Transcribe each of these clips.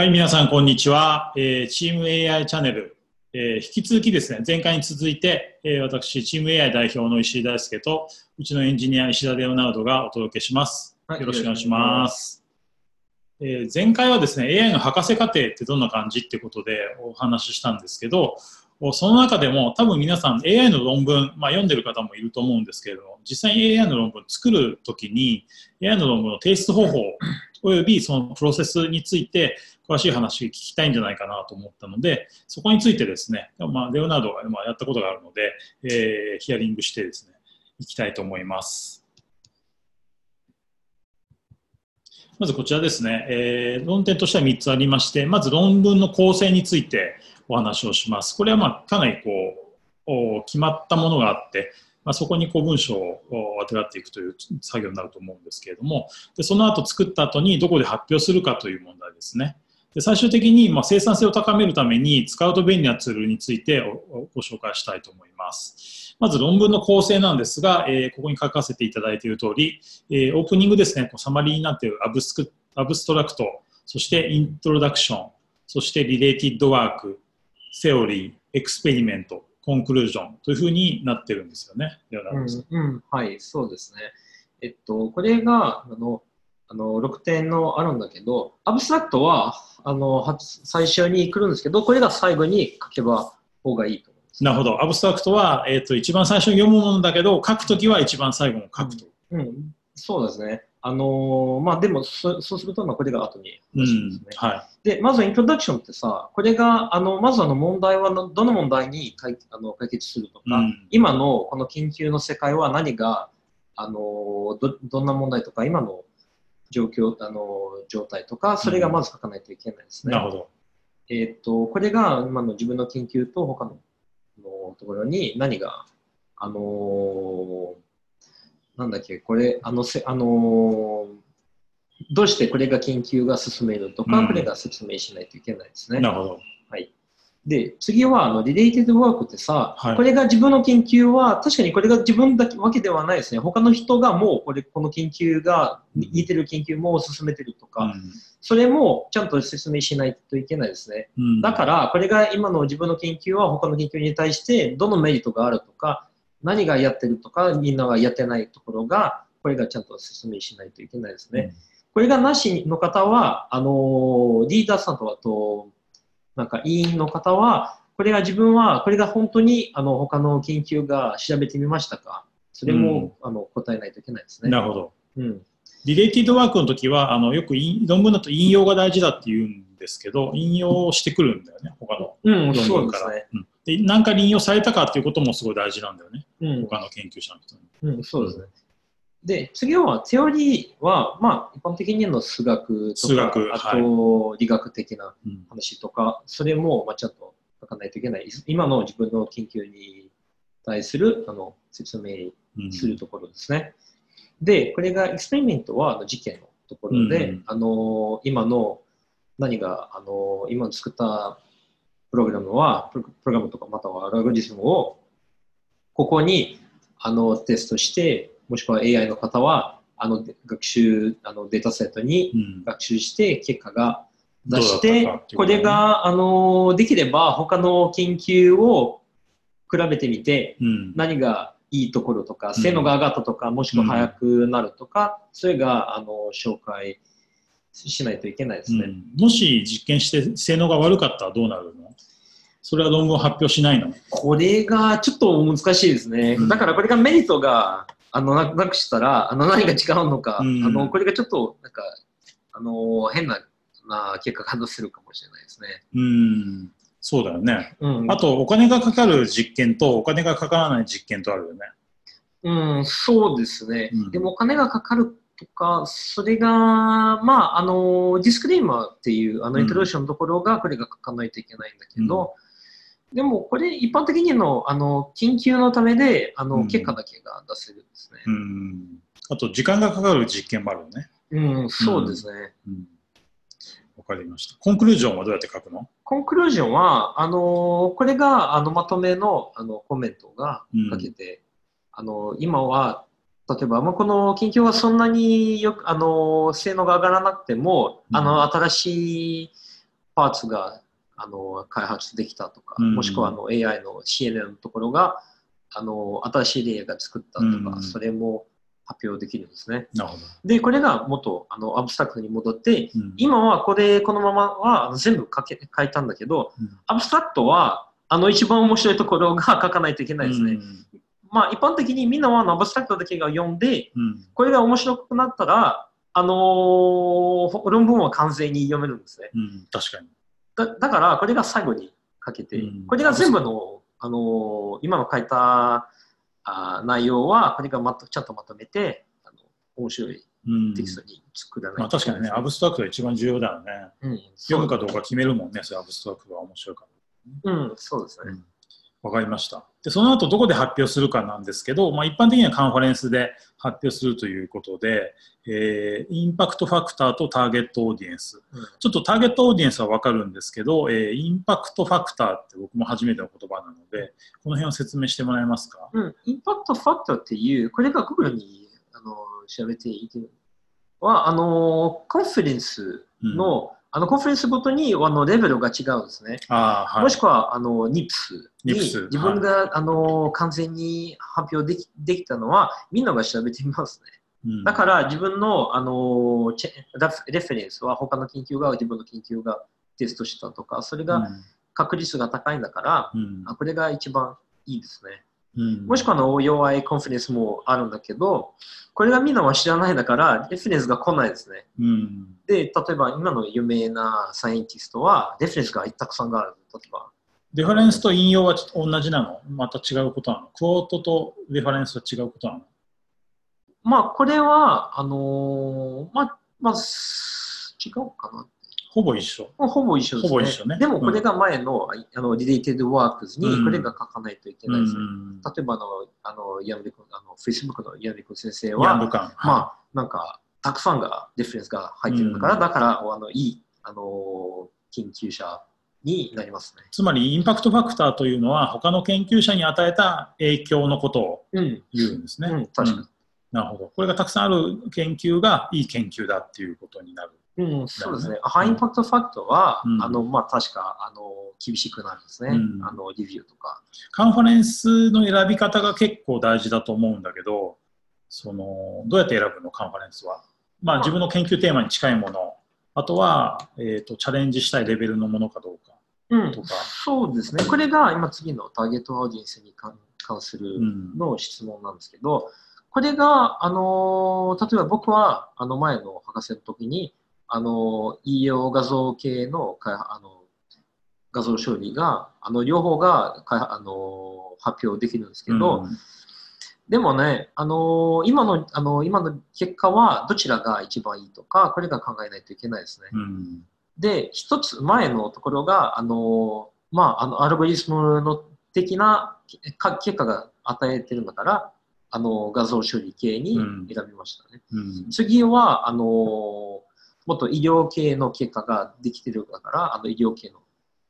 はい、皆さん、こんにちは。えー、チーム AI チャンネル、えー、引き続きですね、前回に続いて、えー、私、チーム AI 代表の石井大輔と、うちのエンジニア、石田レオナルドがお届けします。よろしくお願いします。えー、前回はですね、AI の博士課程ってどんな感じってことでお話ししたんですけど、その中でも多分皆さん AI の論文、まあ、読んでる方もいると思うんですけれども、実際に AI の論文作るときに AI の論文の提出方法およびそのプロセスについて詳しい話を聞きたいんじゃないかなと思ったので、そこについてですね、まあ、レオナルドがやったことがあるので、えー、ヒアリングしてですね、いきたいと思います。まずこちらですね、えー、論点としては3つありまして、まず論文の構成についてお話をします。これはまあかなりこう決まったものがあって、まあ、そこにこう文章をあてがっていくという作業になると思うんですけれども、でその後作った後にどこで発表するかという問題ですね。で最終的にまあ生産性を高めるために使うと便利なツールについてご紹介したいと思います。まず論文の構成なんですが、えー、ここに書かせていただいている通り、えー、オープニングですね、こうサマリーになっているアブスクアブストラクト、そしてイントロダクション、そしてリレーティッドワーク、theory、experiment、conclusion というふうになってるんですよね。うん、うん、はい、そうですね。えっと、これが、あの、あの6点のあるんだけど、アブストラクトはあの最初に来るんですけど、これが最後に書けば方がいいと思います。なるほど。アブストラクトは、えーと、一番最初に読むものだけど、書くときは一番最後に書くと。うん、うん、そうですね。あのー、まあでもそ、そうすると、まあこれが後にね。うん、はい。で、まずイントロダクションってさ、これが、あの、まずあの問題はどの問題に解あの解決するとか、うん、今のこの研究の世界は何が、あのど、どんな問題とか、今の状況、あの、状態とか、それがまず書かないといけないですね。なるほど。えっ、と、これが今の自分の研究と他ののところに何が、あのー、なんだっけ、これ、あの、せあのー、どうしてこれが研究が進めるとか、うん、これが説明しないといけないですね。なるほど。はい。で、次は、あの、リレーティドワークってさ、はい、これが自分の研究は、確かにこれが自分だけわけではないですね。他の人がもう、これ、この研究が、似てる研究も進めてるとか、うん、それもちゃんと説明しないといけないですね。うん、だから、これが今の自分の研究は他の研究に対して、どのメリットがあるとか、何がやってるとか、みんながやってないところが、これがちゃんと説明しないといけないですね。うん、これがなしの方は、あの、リーダーさんとあと、なんか委員の方は、これが自分は、これが本当にあの他の研究が調べてみましたかそれも、うん、あの答えないといけないですね。なるほど。うん、リレーティッドワークの時は、あのよく論文だと引用が大事だって言うんですけど、引用してくるんだよね、他の論文から。うん、ね、うんで何か引用されたかっていうこともすごい大事なんだよね、うん、他の研究者の人に。うん、そうですね。で、次は、テオリーは、まあ、一般的にの数学とか、あと、理学的な話とか、はい、それも、まあ、ちゃんと書かないといけない。今の自分の研究に対する、あの、説明するところですね。うん、で、これが、エクスペリメントは、あの、事件のところで、うん、あの、今の、何が、あの、今作ったプログラムは、プログラムとかまたはアルゴリズムを、ここに、あの、テストして、もしくは AI の方は、あの学習、あのデータセットに学習して結果が出して、うんこれが、あの、できれば他の研究を比べてみて、うん、何がいいところとか、性能が上がったとか、もしくは速くなるとか、それが、あの、紹介しないといけないですね。もし実験して性能が悪かったらどうなるの？それは論文発表しないの？これがちょっと難しいですね。だからこれがメリットがあのなくしたらあの何が違うのか、うん、あのこれがちょっとなんかあの変なな結果が出せるかもしれないですね。うん。そうだよね、うん、あとお金がかかる実験とお金がかからない実験とあるよね。うん、そうですね。うん、でもお金がかかるとか、それが、まあ、あの、ディスクレーマーっていう、あの、イントローションのところが、これが書かないといけないんだけど、でもこれ一般的にのあの緊急のためであの、結果だけが出せるんですね。うん。あと時間がかかる実験もあるよね。うん、そうですね。うん。わ、かりました。コンクルージョンはどうやって書くの？コンクルージョンは、あのこれがあのまとめのあのコメントが書けて、うん、あの今は例えば、まあ、この研究はそんなによくあの性能が上がらなくても、うん、あの新しいパーツがあの開発できたとか、うん、もしくはあの AI の CNN のところがあの新しいレイヤーが作ったとか、うん、それも発表できるんですね。で、これが元あのアブストラクトに戻って、うん、今はこれ、このままは全部書け書いたんだけど、アブストラクトはあの一番面白いところが書かないといけないですね。まあ、一般的にみんなはアブストラクトだけが読んで、これが面白くなったら、あのー、論文は完全に読めるんですね。確かにだだから、これが最後にかけて、これが全部の、あのー、今の書いたあ内容は、これがまとちゃんとまとめて、あの面白いテキストに作らない、まあ、確かにね、アブストラクトが一番重要だよね。うん、読むかどうか決めるもんね、それアブストラクトが面白いから。うん、そうですね。わ、うん、かりました。で、その後どこで発表するかなんですけど、まあ、一般的にはカンファレンスで発表するということで、えー、インパクトファクターと target audience。うん、ちょっと target audience はわかるんですけど、えー、インパクトファクターって僕も初めての言葉なので、この辺を説明してもらえますか？うん、インパクトファクターっていう、これが Google にあの調べていては、あの、コンフィデンスの、うんあのコンフィデンスごとにあのレベルが違うんですね。はい、もしくはあの NIPS に自分が、はい、あの完全に発表できできたのはみんなが調べてみますね。だから自分のあのレフェレンスは他の研究が自分の研究がテストしたとか、それが確率が高いんだから、うん、これが一番いいですね。うん、もしくはの弱いカンファレンスもあるんだけど、これがみんなは知らないだから、レフェレンスが来ないですね。うん、で、例えば今の有名なサイエンティストは、レフェレンスがたくさんある。例えばレファレンスと引用は同じなの？また違うことなの？ quote とレファレンスは違うことなの？まあ、これは、あのー、まあ、まあ、違うかな。ほぼ一緒。ほぼ一緒ですね。ほぼ一緒ね。でも、これが前の、うん、あの、 related works に、これが書かないといけないですね。うん、例えば、あの、あの、ヤン・ルカン、あの、フェイスブックのヤン・ルカン先生は、まあ、なんか、たくさんが、レフェレンスが入ってるんだから、うん、だから、あの、いい、あの、研究者になりますね。つまり、インパクトファクターというのは、他の研究者に与えた影響のことを言うんですね。うん、確かに。なるほど。これがたくさんある研究がいい研究だっていうことになる。うん、そうですね。ハイインパクトファクトは、うん、あの、まあ、確か、あの、厳しくなるんですね。うん、あの、リビューとか。カンファレンスの選び方が結構大事だと思うんだけど、その、どうやって選ぶの、カンファレンスは？まあ、自分の研究テーマに近いもの、あとは、えっ、ー、と、チャレンジしたいレベルのものかどうか。うん、とかそうですね。これが今次のターゲットオーディエンスに関するの質問なんですけど、これが、あの例えば僕は、あの前の博士の時に、あの医療画像系のあの画像処理が、あの両方があの発表できるんですけど、うん、でもね、あの今のあの今の結果はどちらが一番いいとか、これが考えないといけないですね。うん、で、一つ前のところが、あのまあ、あのアルゴリズムの的な結果が与えてるんだから、あの画像処理系に選びましたね。うんうん、次はあのもっと医療系の結果ができてるからあの医療系の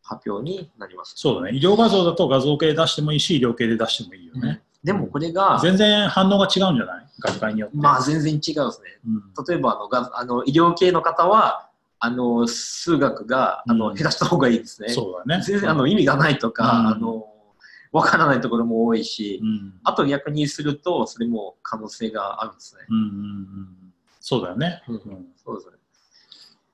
発表になります。そうだね。医療画像だと画像系出してもいいし、医療系で出してもいいよね。うん、でもこれが、全然反応が違うんじゃない？学会によって。まあ全然違うんですね。例えばあのがあの医療系の方は、あの数学があの、減らした方がいいですね。そうだね。全然あの意味がないとか、あのわからないところも多いし、うん、あと逆にすると、それも可能性があるんですね。うんうんうん、そうだよね。うん、そうですね。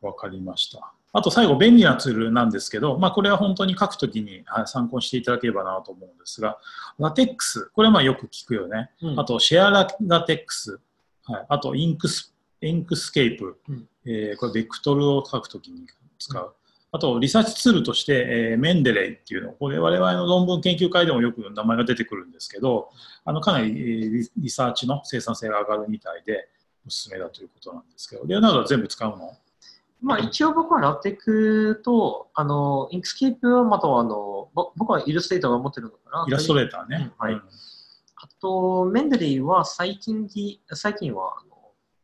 わかりました。あと最後、便利なツールなんですけど、まあ、これは本当に書くときに参考にしていただければなと思うんですが、 LaTeX、これはまあよく聞くよね。うん、あと、 ShareLaTeX、はい、あとインクス、 Inkscape、うん、えー、これベクトルを書くときに使う。あと、リサーチツールとして、えー、 Mendeley っていうの、これ我々の論文研究会でもよく名前が出てくるんですけど、あのかなりリリサーチの生産性が上がるみたいで、おすすめだということなんですけど、レオナルドは全部使うの？まあ、一応僕は LaTeX と、あの、 Inkscape はまたはあの、僕はイラストレーターが持ってるのかな。イラストレーターね。うん、はい。うん、あと、 Mendeley は最近最近は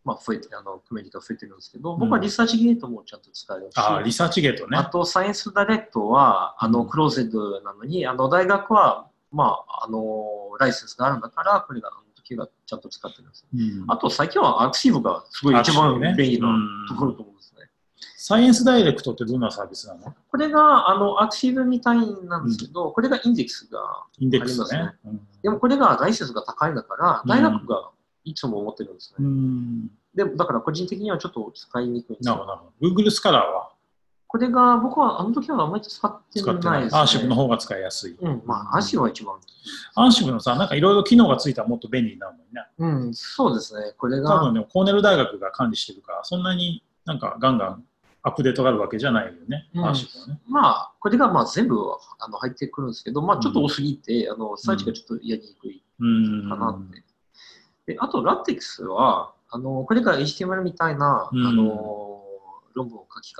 まあ、増えて、あの、コミュニティが増えてるんですけど、僕は ResearchGate もちゃんと使えるし、ああ、 ResearchGate ね。あと、 ScienceDirect は、あの、 closed なのに、あの、大学は、まあ、あの、ライセンスがあるんだから、これが、あの時がちゃんと使ってるんです。うん、あと、最近は arXiv がすごい一番便利なところと思うんですね。 ScienceDirect ってどんなサービスなの？これが、あの、 arXiv みたいなんですけど、うん、これがインデックスがありますね。ねうん、でもこれがライセンスが高いんだから、大学がいつも思ってるんですね。うん、でも、だから個人的にはちょっと使いにくいなるほど。Google スカラーは？これが、僕はあの時はあんまり使ってないです、ね。アーシブの方が使いやすい。うん、まあ、アーシブは一番。アーシブのさ、なんかいろいろ機能がついたらもっと便利になるもんね。うん、そうですね。これが。多分ね、コーネル大学が管理してるから、そんなになんかガンガンアップデートがあるわけじゃないよね、うん、はね。まあ、これがまあ全部あの入ってくるんですけど、まあ、ちょっと多すぎて、うん、あのサーチがちょっとやりにくいかなって。であと、ラテックスは、あのこれが HTML みたいな、あの論文を書き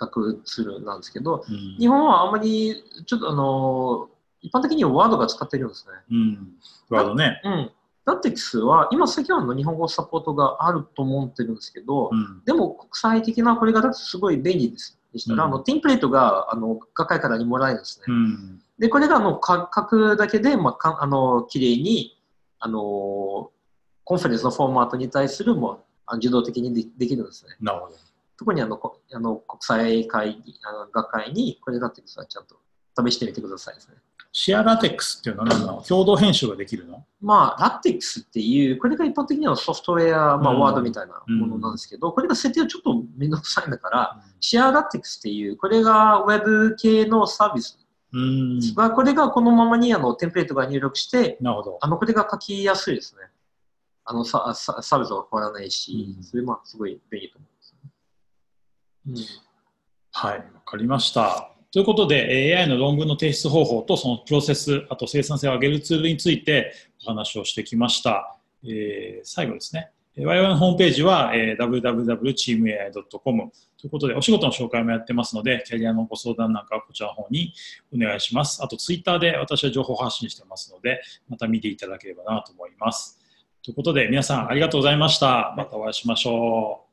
書くツールなんですけど、日本はあんまりちょっとあの一般的にはワードが使ってるんですね。うん、ワードね。うん。ラテックスは、今、先はの日本語サポートがあると思ってるんですけど、うん、でも国際的なこれがだとすごい便利です。でしたら、うん、あのテンプレートがあの学会からにもらえるんですね。うん、で、これがあの書くだけで、まあ、かあの綺麗にあのコンファレンスのフォーマットに対するも自動的にでできるんですね。なるほど特にあのあの国際会議あの学会にこれだってちゃんと試してみてくださいですね。シェアラテックスっていうのは何なの共同編集ができるの？まあ、ラテックスっていう、これが一般的にはソフトウェア、まあ、ワードみたいなものなんですけど、うん、これが設定はちょっとめんどくさいんだから、うん、シェアラテックスっていう、これがウェブ系のサービス。うん、これがこのままにあのテンプレートが入力して、なるほど。あのこれが書きやすいですね。あのサササービスは変わらないし、それまあすごい便利と思います、ね、はい、わかりました。ということで、AI の論文の提出方法とそのプロセス、あと生産性を上げるツールについてお話をしてきました。えー、最後ですね。我々のホームページは、えー、www.teamai.com ということで、お仕事の紹介もやってますので、キャリアのご相談なんかはこちらの方にお願いします。あと、ツイッターで私は情報発信してますので、また見ていただければなと思います。ということで、皆さんありがとうございました。またお会いしましょう。